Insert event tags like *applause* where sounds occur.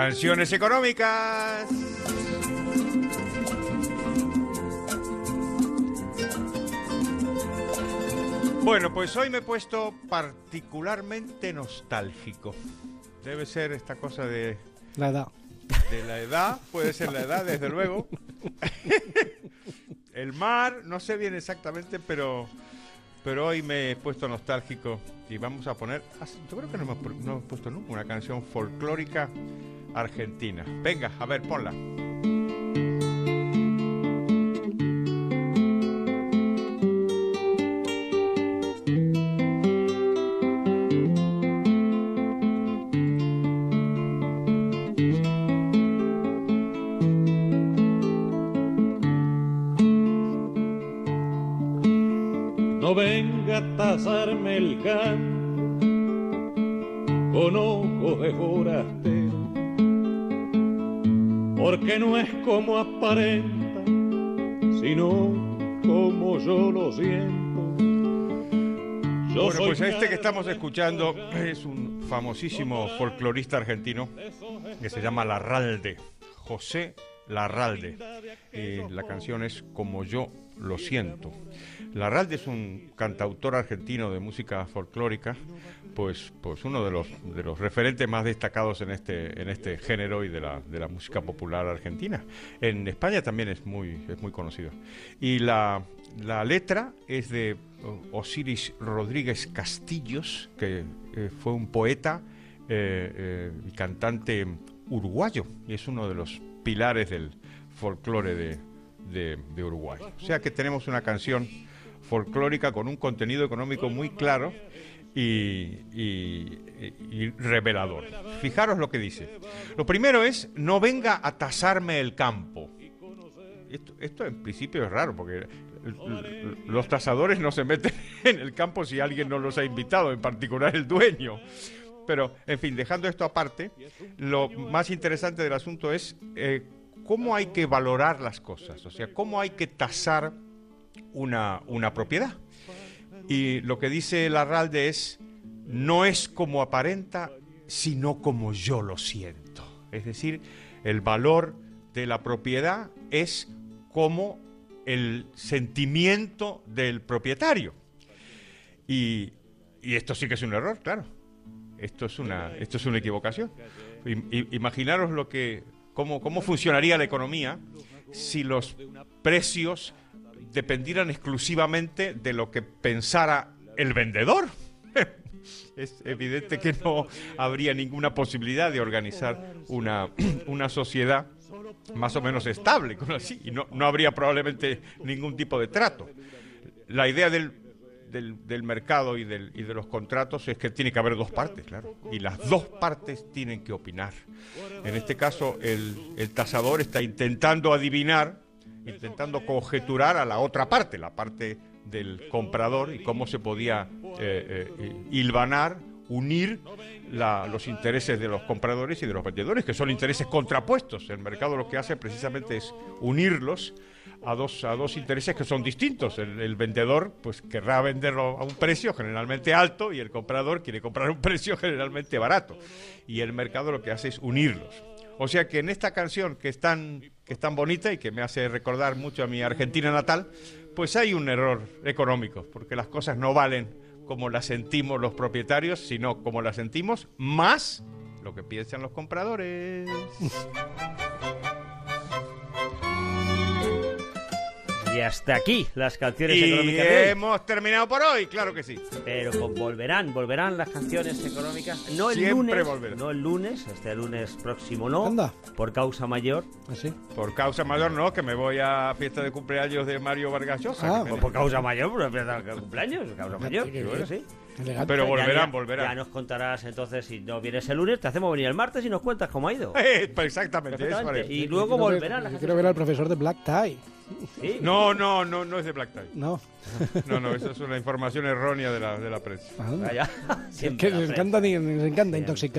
Canciones económicas. Bueno, pues hoy me he puesto particularmente nostálgico. Debe ser esta cosa de, La edad. de la edad, puede ser la edad, desde luego. *laughs* El mar, no sé bien exactamente, pero, pero hoy me he puesto nostálgico y vamos a poner, yo creo que no hemos, pu- no hemos puesto nunca una canción folclórica argentina. Venga, a ver, ponla. No venga a tasarme el canto con ojos de forastero, porque no es como aparenta, sino como yo lo siento. Yo Bueno, pues este que estamos escuchando es un famosísimo folclorista argentino que se llama Larralde, José Larralde. Y la canción es Como yo lo siento. Larralde es un cantautor argentino de música folclórica, pues, pues uno de los, de los referentes más destacados en este, en este género y de la, de la música popular argentina. En España también es muy, es muy conocido. Y la, la letra es de Osiris Rodríguez Castillos, que eh, fue un poeta eh, eh, y cantante uruguayo, y es uno de los pilares del folclore de- de Uruguay. O sea que tenemos una canción folclórica con un contenido económico muy claro y, revelador. Fijaros lo que dice. Lo primero es, no venga a tasarme el campo. Esto, en principio es raro porque los tasadores no se meten *laughs* en el campo si alguien no los ha invitado, en particular el dueño. Pero, en fin, dejando esto aparte, lo más interesante del asunto es eh, cómo hay que valorar las cosas, o sea, cómo hay que tasar una, una propiedad. Y lo que dice Larralde es, no es como aparenta, sino como yo lo siento. Es decir, el valor de la propiedad es como el sentimiento del propietario. Y, y esto sí que es un error, claro. Esto es una, esto es una equivocación. Imaginaros lo que, cómo, cómo funcionaría la economía si los precios dependieran exclusivamente de lo que pensara el vendedor. *laughs* Es evidente que no habría ninguna posibilidad de organizar una, *clears throat* una sociedad más o menos estable, con así, y no, no habría probablemente ningún tipo de trato. La idea del, del, del mercado y, del, y de los contratos es que tiene que haber dos partes, claro, y las dos partes tienen que opinar. En este caso, el, el tasador está intentando adivinar, intentando conjeturar a la otra parte, la parte del comprador, y cómo se podía eh, eh, hilvanar, unir los intereses de los compradores y de los vendedores, que son intereses contrapuestos. El mercado lo que hace precisamente es unirlos a dos, a dos intereses que son distintos. El, el vendedor pues querrá venderlo a un precio generalmente alto y el comprador quiere comprar a un *laughs* precio generalmente barato. Y el mercado lo que hace es unirlos. O sea que en esta canción que es tan, que es tan bonita y que me hace recordar mucho a mi Argentina natal, pues hay un error económico, porque las cosas no valen como las sentimos los propietarios, sino como las sentimos más lo que piensan los compradores. *laughs* Y hasta aquí las canciones Y económicas de hoy. hemos terminado por hoy, claro que sí. Pero con- volverán, volverán las canciones económicas. No el Siempre lunes, volverán. no el lunes, este lunes próximo no, Anda. por causa mayor. Así. Por causa mayor no, que me voy a fiesta de cumpleaños de Mario Vargas Llosa. Ah, por causa mayor, por empieza el cumpleaños, causa mayor. bueno, bien. sí. Elegante. Pero volverán, ya- volverán. Ya nos contarás entonces si no vienes el lunes, te hacemos venir el martes y nos cuentas cómo ha ido. *laughs* Eh, pues exactamente, eso. Y Yo luego quiero ver- volverán las yo. Quiero ver al profesor de Black Tie. Sí. No, no, no, no es de Black Tie. No. No, no, eso es una información errónea de la, de la prensa. Anda. Vaya. *laughs* Es que les encanta, les encanta intoxicar.